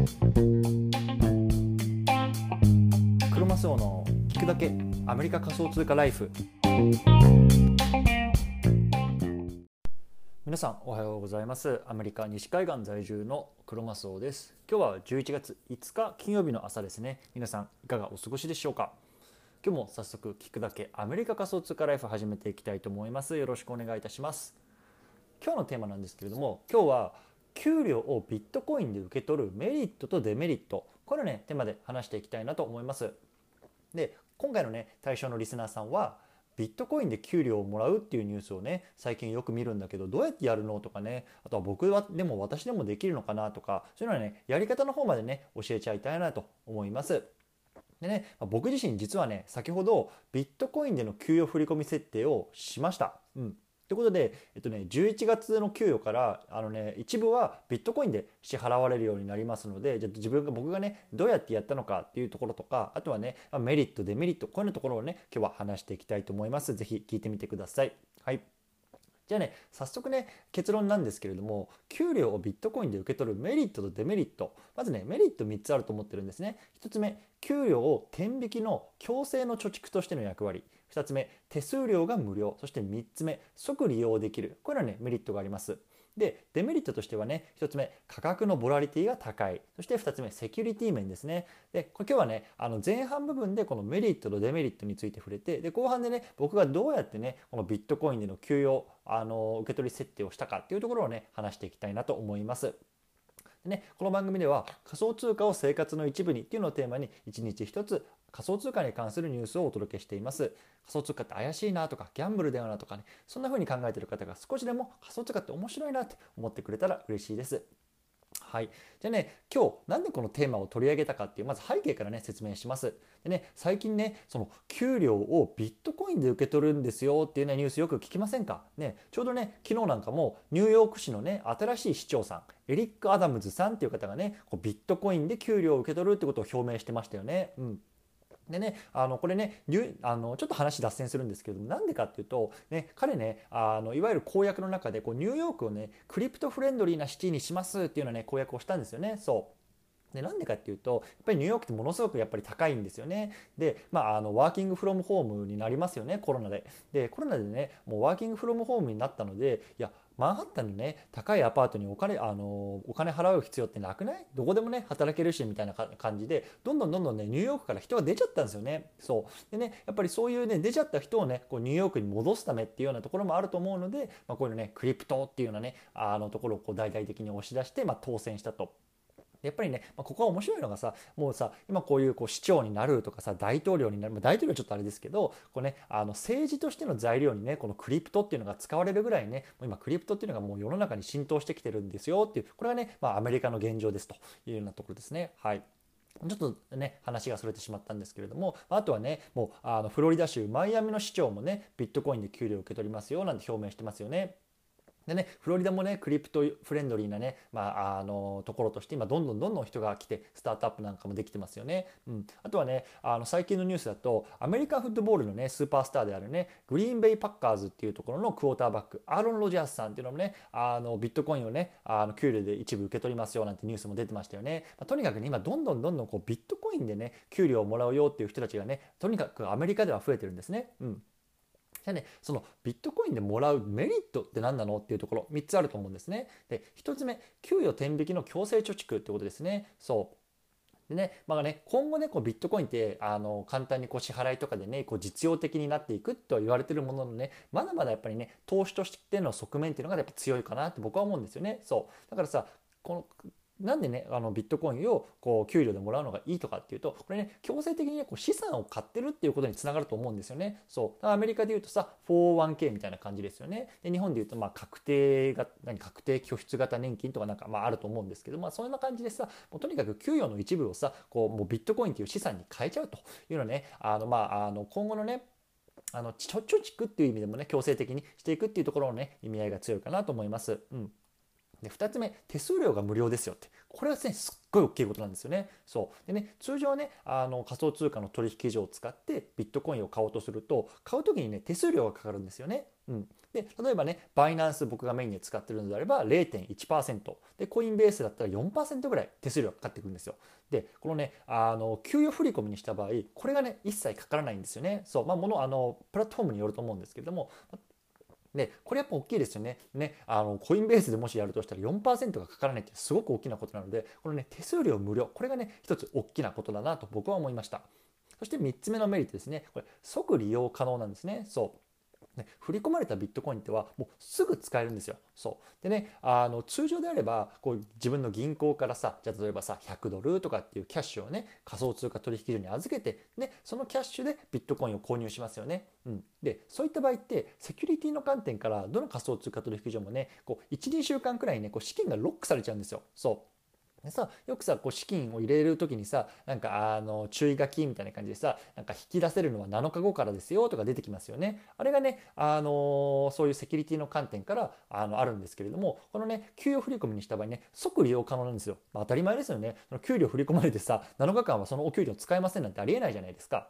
クロマスオの聞くだけアメリカ仮想通貨ライフ。皆さんおはようございます。アメリカ西海岸在住のクロマスオです。今日は11月5日金曜日の朝ですね。皆さんいかがお過ごしでしょうか。今日も早速聞くだけアメリカ仮想通貨ライフ始めていきたいと思います。よろしくお願いいたします。今日のテーマなんですけれども今日は給料をビットコインで受け取るメリットとデメリット。これをねテーマで話していきたいなと思います。で今回のね対象のリスナーさんはビットコインで給料をもらうっていうニュースをね最近よく見るんだけどどうやってやるのとかねあとは僕はでも私でもできるのかなとかそういうのはねやり方の方までね教えちゃいたいなと思います。でね僕自身実はね先ほどビットコインでの給与振込設定をしました。うん。ということで、えっとね、11月の給与からあの、ね、一部はビットコインで支払われるようになりますのでじゃ自分が僕がねどうやってやったのかっていうところとかあとはねメリットデメリットこういうところをね今日は話していきたいと思います。ぜひ聞いてみてください。はいじゃあね早速ね結論なんですけれども給料をビットコインで受け取るメリットとデメリットまずねメリット3つあると思ってるんですね1つ目給料を天引きの強制の貯蓄としての役割2つ目手数料が無料。そして3つ目即利用できる。これはねメリットがあります。でデメリットとしてはね1つ目価格のボラリティが高い。そして2つ目セキュリティ面ですね。で今日はねあの前半部分でこのメリットとデメリットについて触れてで後半でね僕がどうやってねこのビットコインでの給与あの受け取り設定をしたかっていうところをね話していきたいなと思います。でね、この番組では仮想通貨を生活の一部にっていうのをテーマに1日1つ仮想通貨に関するニュースをお届けしています。仮想通貨って怪しいなとか、ギャンブルだよなとかね、そんな風に考えてる方が少しでも仮想通貨って面白いなって思ってくれたら嬉しいです。はい、じゃあね今日なんでこのテーマを取り上げたかっていうまず背景からね説明します。でね最近ねその給料をビットコインで受け取るんですよっていうねニュースよく聞きませんか？ねちょうどね昨日なんかもニューヨーク市のね新しい市長さんエリック・アダムズさんっていう方がねこうビットコインで給料を受け取るってことを表明してましたよね。うんでね、あのこれねあのちょっと話脱線するんですけどもなんでかっていうと、ね、彼ねあのいわゆる公約の中でこうニューヨークをねクリプトフレンドリーなシティにしますっていうようなね公約をしたんですよね。そうでなんでかっていうとやっぱりニューヨークってものすごくやっぱり高いんですよね。で、まあ、あのワーキングフロムホームになりますよねコロナで。でコロナでねもうワーキングフロムホームになったのでいやマンハッタンのね高いアパートにお金あのお金払う必要ってなくない？どこでもね働けるしみたいな感じでどんどんどんどんねニューヨークから人が出ちゃったんですよね。そう。でねやっぱりそういうね出ちゃった人をねこうニューヨークに戻すためっていうようなところもあると思うので、まあ、こういうねクリプトっていうようなねあのところをこう大々的に押し出して、まあ、当選したと。やっぱりね、まあ、ここは面白いのがさもうさ今こういうこう市長になるとかさ大統領になる、まあ、大統領はちょっとあれですけどこう、ね、あの政治としての材料にねこのクリプトっていうのが使われるぐらいねもう今クリプトっていうのがもう世の中に浸透してきてるんですよっていうこれはね、まあ、アメリカの現状ですというようなところですね。はいちょっとね話がそれてしまったんですけれどもあとはねもうあのフロリダ州マイアミの市長もねビットコインで給料を受け取りますよなんて表明してますよね。でね、フロリダもね、クリプトフレンドリーなね、まあ、あの、ところとして、今、どんどんどんどん人が来て、スタートアップなんかもできてますよね。うん。あとはね、あの、最近のニュースだと、アメリカフットボールのね、スーパースターであるね、グリーンベイパッカーズっていうところのクォーターバック、アーロン・ロジャースさんっていうのもね、あの、ビットコインをね、あの、給料で一部受け取りますよなんてニュースも出てましたよね。まあ、とにかくね、今、どんどんどんどんこう、ビットコインでね、給料をもらうよっていう人たちがね、とにかくアメリカでは増えてるんですね。うん。じゃあね、そのビットコインでもらうメリットって何なのっていうところ3つあると思うんですね。で、1つ目、給与天引きの強制貯蓄ってことですね。そう。でね、まあね、今後ね、こうビットコインってあの簡単にこう支払いとかでね、こう実用的になっていくとは言われてるもののね、まだまだやっぱりね、投資としての側面っていうのがやっぱ強いかなって僕は思うんですよね。そう。だからさ、このなんでねあのビットコインをこう給料でもらうのがいいとかっていうとこれね強制的に、ね、こう資産を買ってるっていうことにつながると思うんですよね。そうアメリカでいうとさ 401k みたいな感じですよね。で日本でいうとまあ確定が何確定拠出型年金とかなんかまああると思うんですけど、まあ、そんな感じでさもうとにかく給与の一部をさこうもうビットコインっていう資産に変えちゃうというのねあのまああの今後のねあの貯蓄っていう意味でもね強制的にしていくっていうところのね意味合いが強いかなと思います。うんで2つ目手数料が無料ですよってこれはですねすっごい大きいことなんですよね。そうでね通常ねあの仮想通貨の取引所を使ってビットコインを買おうとすると買う時にね手数料がかかるんですよね。うん、で例えばねバイナンス僕がメインで使ってるのであれば0.1%でコインベースだったら4%ぐらい手数料がかかってくるんですよ。でこのねあの給与振込にした場合これがね一切かからないんですよね。そうまあものあのプラットフォームによると思うんですけれどもでこれやっぱ大きいですよね。ねあのコインベースでもしやるとしたら4%がかからないってすごく大きなことなのでこのね手数料無料。これがね一つ大きなことだなと僕は思いました。そして3つ目のメリットですね。これ即利用可能なんですね。そう。ね、振り込まれたビットコインってはもうすぐ使えるんですよ。そうでねあの通常であればこう自分の銀行からさじゃあ例えばさ100ドルとかっていうキャッシュをね仮想通貨取引所に預けて、ね、そのキャッシュでビットコインを購入しますよね。うん、でそういった場合ってセキュリティの観点からどの仮想通貨取引所もねこう12週間くらいねこう資金がロックされちゃうんですよ。そうでさよくさこう資金を入れる時にさなんかあの注意書きみたいな感じでさなんか引き出せるのは7日後からですよとか出てきますよね。あれがねあのそういうセキュリティの観点からあのあるんですけれどもこのね給与振込にした場合ね即利用可能なんですよ。まあ、当たり前ですよね。その給料振り込まれてさ7日間はそのお給料使えませんなんてありえないじゃないですか。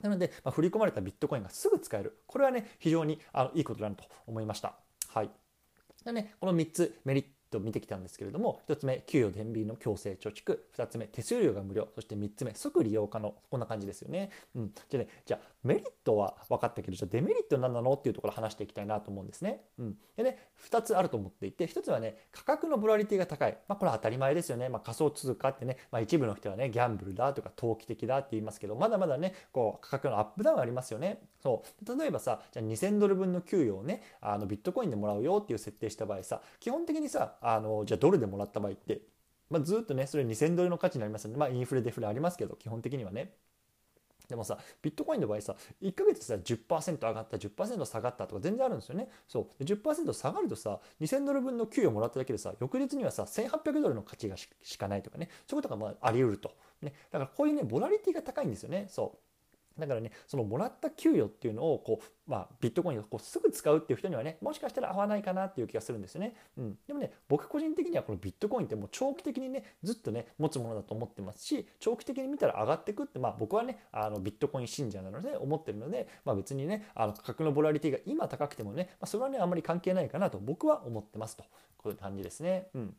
なので、まあ、振り込まれたビットコインがすぐ使える。これはね非常にあのいいことだなと思いました。はい。でね、この3つメリットと見てきたんですけれども1つ目給与天秤の強制貯蓄。2つ目手数料が無料。そして3つ目即利用可能。こんな感じですよね。うん、じゃあねじゃあメリットは分かったけどじゃあデメリット何なのっていうところ話していきたいなと思うんですね。うん、でね2つあると思っていて1つはね価格のボラリティが高い、まあ、これは当たり前ですよね、まあ、仮想通貨ってね、まあ、一部の人はねギャンブルだとか投機的だって言いますけどまだまだねこう価格のアップダウンありますよね。そう。例えばさじゃあ2000ドル分の給与をねあのビットコインでもらうよっていう設定した場合さ基本的にさあのじゃあドルでもらった場合って、まあ、ずっとねそれ2000ドルの価値になりますので、まあ、インフレデフレありますけど基本的にはね。でもさビットコインの場合さ1ヶ月さ10%上がった10%下がったとか全然あるんですよね。そう。10%下がるとさ2000ドル分の給与もらっただけでさ翌日にはさ1800ドルの価値がしかないとかね。そういうことがまああり得ると、ね、だからこういうねボラリティが高いんですよね。そう。だからねそのもらった給与っていうのをこう、まあ、ビットコインをこうすぐ使うっていう人にはねもしかしたら合わないかなっていう気がするんですよね、うん、でもね僕個人的にはこのビットコインってもう長期的にねずっとね持つものだと思ってますし長期的に見たら上がってくってまあ僕はねあのビットコイン信者なので思ってるので、まあ、別にねあの価格のボラリティが今高くてもね、まあ、それはねあんまり関係ないかなと僕は思ってますと。こういう感じですね。うん。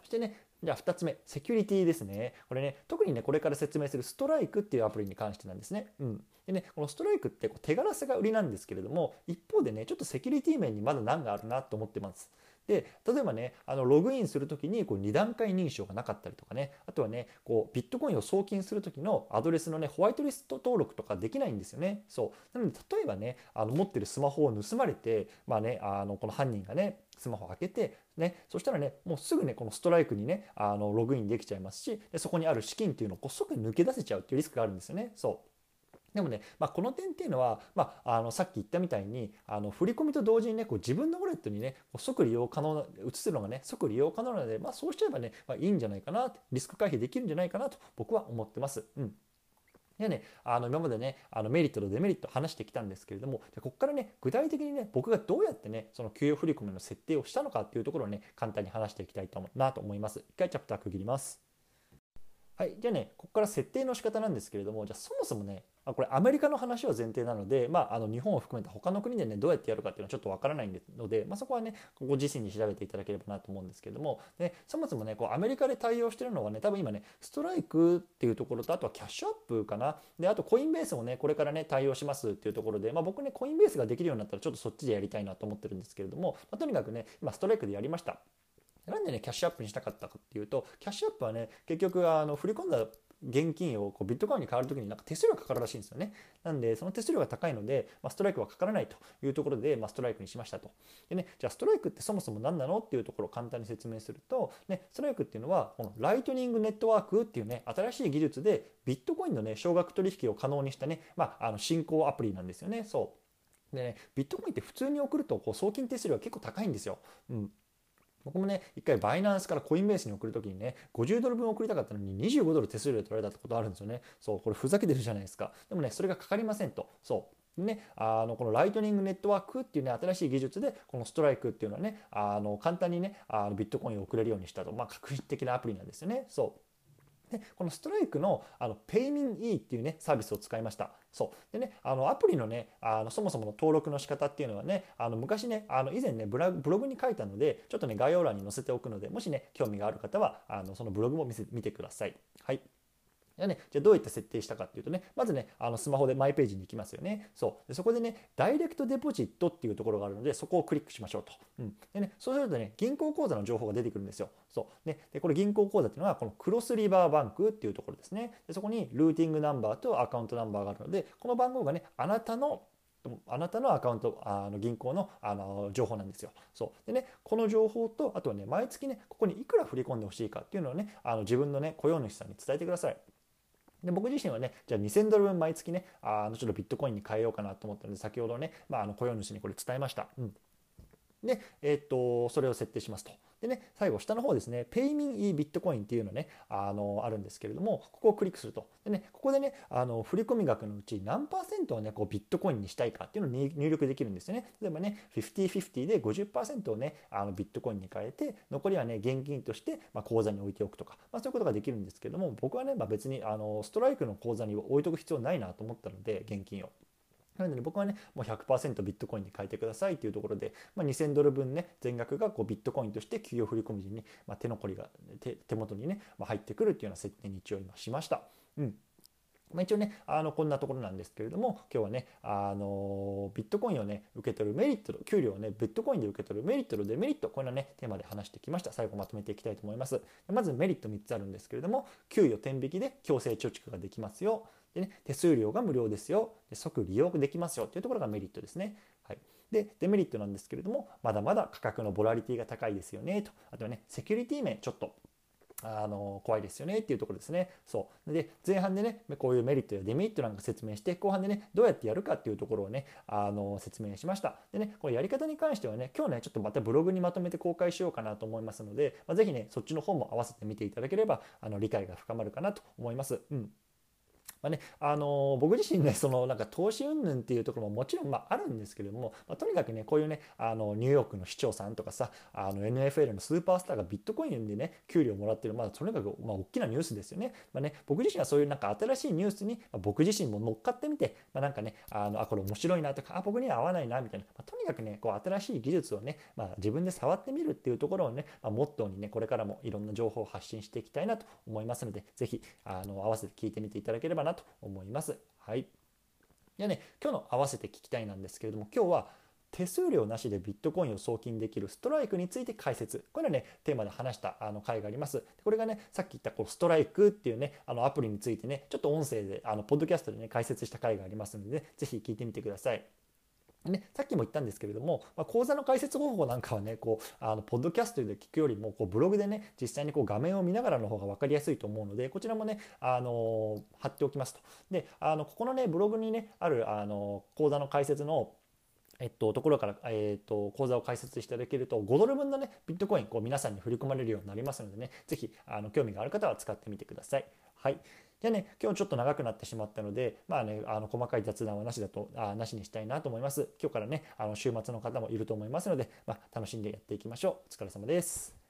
そしてねじゃあ2つ目、セキュリティですね。これね、特にね、これから説明するストライクっていうアプリに関してなんですね。うん。でね、このストライクってこう手軽さが売りなんですけれども、一方でね、ちょっとセキュリティ面にまだ難があるなと思ってます。で例えばねあのログインする時にこう2段階認証がなかったりとかねあとはねこうビットコインを送金する時のアドレスのねホワイトリスト登録とかできないんですよねそうなので例えばねあの持ってるスマホを盗まれてまあねあのこの犯人がねスマホ開けて、ね、そしたらねもうすぐねこのストライクにねあのログインできちゃいますしでそこにある資金っていうのをこう即抜け出せちゃうっていうリスクがあるんですよね。そう。でもね、まあ、この点っていうのは、まあ、あのさっき言ったみたいにあの振り込みと同時にねこう自分のウォレットにねこう即利用可能な移せるのがね即利用可能なので、まあ、そうしちゃえばね、まあ、いいんじゃないかなリスク回避できるんじゃないかなと僕は思ってます。うん。でね、あの今までねあのメリットとデメリット話してきたんですけれどもじゃここからね具体的にね僕がどうやってねその給与振込の設定をしたのかっていうところをね簡単に話していきたいと思うなと思います。一回チャプター区切ります。はい、じゃあねここから設定の仕方なんですけれどもじゃあそもそもねあこれアメリカの話は前提なので、まあ、あの日本を含めた他の国でねどうやってやるかっていうのはちょっとわからないので、まあ、そこはねご自身に調べていただければなと思うんですけれどもでそもそもねこうアメリカで対応してるのはね多分今ねストライクっていうところとあとはキャッシュアップかなであとコインベースもねこれからね対応しますっていうところで、まあ、僕ねコインベースができるようになったらちょっとそっちでやりたいなと思ってるんですけれども、まあ、とにかくね今ストライクでやりました。なんでねキャッシュアップにしたかったかっていうとキャッシュアップはね結局あの振り込んだ現金をこうビットコインに変わるときになんか手数料かかるらしいんですよね。なんで、その手数料が高いので、まあ、ストライクはかからないというところで、まあ、ストライクにしましたと。でね、じゃあストライクってそもそも何なのっていうところを簡単に説明すると、ね、ストライクっていうのは、このライトニングネットワークっていうね、新しい技術でビットコインのね、少額取引を可能にしたね、まあ、あの進行アプリなんですよね。そう。でね、ビットコインって普通に送るとこう送金手数料が結構高いんですよ。うん、僕もね、一回バイナンスからコインベースに送るときにね、50ドル分送りたかったのに25ドル手数料取られたってことあるんですよね。そう、これふざけてるじゃないですか。でもね、それがかかりませんと。そう。ね、あのこのライトニングネットワークっていうね新しい技術でこのストライクっていうのはねあの簡単にねあのビットコインを送れるようにしたと、まあ、革新的なアプリなんですよね。そうでこのストライクのあの PayMeE っていうねサービスを使いました。そうでねあのアプリのねあのそもそもの登録の仕方っていうのはねあの昔ねあの以前ねブログに書いたのでちょっとね概要欄に載せておくのでもしね興味がある方はあのそのブログも見せ見てください。はいじゃね、じゃどういった設定したかっていうとね、まずね、あのスマホでマイページに行きますよね。そう。でそこでね、ダイレクトデポジットっていうところがあるので、そこをクリックしましょうと。うん。でね、そうするとね、銀行口座の情報が出てくるんですよ。そう。ね、で、これ銀行口座っていうのは、このクロスリバーバンクっていうところですね。でそこにルーティングナンバーとアカウントナンバーがあるので、この番号がね、あなたのあなたのアカウント、あの銀行のあの情報なんですよ。そうでね、この情報と、あとはね、毎月ね、ここにいくら振り込んでほしいかっていうのをね、あの自分のね、雇用主さんに伝えてください。で僕自身はね、じゃあ2000ドル分毎月ね、あのちょっとビットコインに変えようかなと思ったので、先ほどね、まあ、あの雇用主にこれ伝えました。うんで、えっと、それを設定しますと。でね、最後下の方ですね、PayMe ビットコインっていうのね、あの、あるんですけれども、ここをクリックすると。でね、ここでね、あの、振込額のうち何パーセントをね、こうビットコインにしたいかっていうのを入力できるんですよね。例えばね、50-50で50%をね、あのビットコインに変えて、残りはね、現金として、まあ、口座に置いておくとか、まあ、そういうことができるんですけれども、僕はね、まあ、別に、あの、ストライクの口座に置いとく必要ないなと思ったので、現金を。なので僕はね、もう100%ビットコインに変えてくださいというところで、まあ、2000ドル分ね、全額がこうビットコインとして給与振込時に、まあ、手残りが手元にね、まあ、入ってくるっていうような設定に一応今しました。うんまあ、一応ね、あのこんなところなんですけれども、今日はね、あのビットコインをね、受け取るメリットと、給料をね、ビットコインで受け取るメリットとデメリット、こんなね、テーマで話してきました。最後まとめていきたいと思います。まずメリット3つあるんですけれども、給与天引きで強制貯蓄ができますよ。でね、手数料が無料ですよ。で即利用できますよというところがメリットですね。はい、でデメリットなんですけれどもまだまだ価格のボラリティが高いですよねとあとはねセキュリティ面ちょっとあの怖いですよねっていうところですね。そうで前半でねこういうメリットやデメリットなんか説明して後半でねどうやってやるかっていうところをねあの説明しました。でねこれやり方に関してはね今日ねちょっとまたブログにまとめて公開しようかなと思いますので、まあ、ぜひねそっちの方も合わせて見ていただければあの理解が深まるかなと思います。うんまあね、あの僕自身ねそのなんか投資云々っていうところももちろんまああるんですけれども、まあ、とにかくねこういうねあのニューヨークの市長さんとかさあの NFL のスーパースターがビットコインでね給料もらってるまあとにかくまあ大きなニュースですよね,、まあね、僕自身はそういうなんか新しいニュースに、まあ、僕自身も乗っかってみて、まあ、なんかねあのあこれ面白いなとかあ僕には合わないなみたいな、まあ、とにかくねこう新しい技術をね、まあ、自分で触ってみるっていうところをね、まあ、モットーにねこれからもいろんな情報を発信していきたいなと思いますので是非あの合わせて聞いてみていただければなと思います。。はい。でね、今日の合わせて聞きたいなんですけれども、今日は手数料なしでビットコインを送金できるストライクについて解説。これはね、テーマで話したあの回があります。これがね、さっき言ったこうストライクっていうね、あのアプリについてね、ちょっと音声で、あのポッドキャストでね、解説した回がありますので、ね、ぜひ聞いてみてください。ね、さっきも言ったんですけれども、まあ、講座の解説方法なんかはねこうあのポッドキャストで聞くよりもこうブログでね実際にこう画面を見ながらの方が分かりやすいと思うのでこちらもねあの貼っておきますと。であのここのねブログにねあるあの講座の解説のえっと、ところから、えっと、口座を開設していただけると、5ドル分のね、ビットコイン、こう皆さんに振り込まれるようになりますのでね、ぜひ、あの、興味がある方は使ってみてください。はい。じゃあね、今日ちょっと長くなってしまったので、まあね、あの細かい雑談はなしだと、あなしにしたいなと思います。今日からね、あの週末の方もいると思いますので、まあ、楽しんでやっていきましょう。お疲れ様です。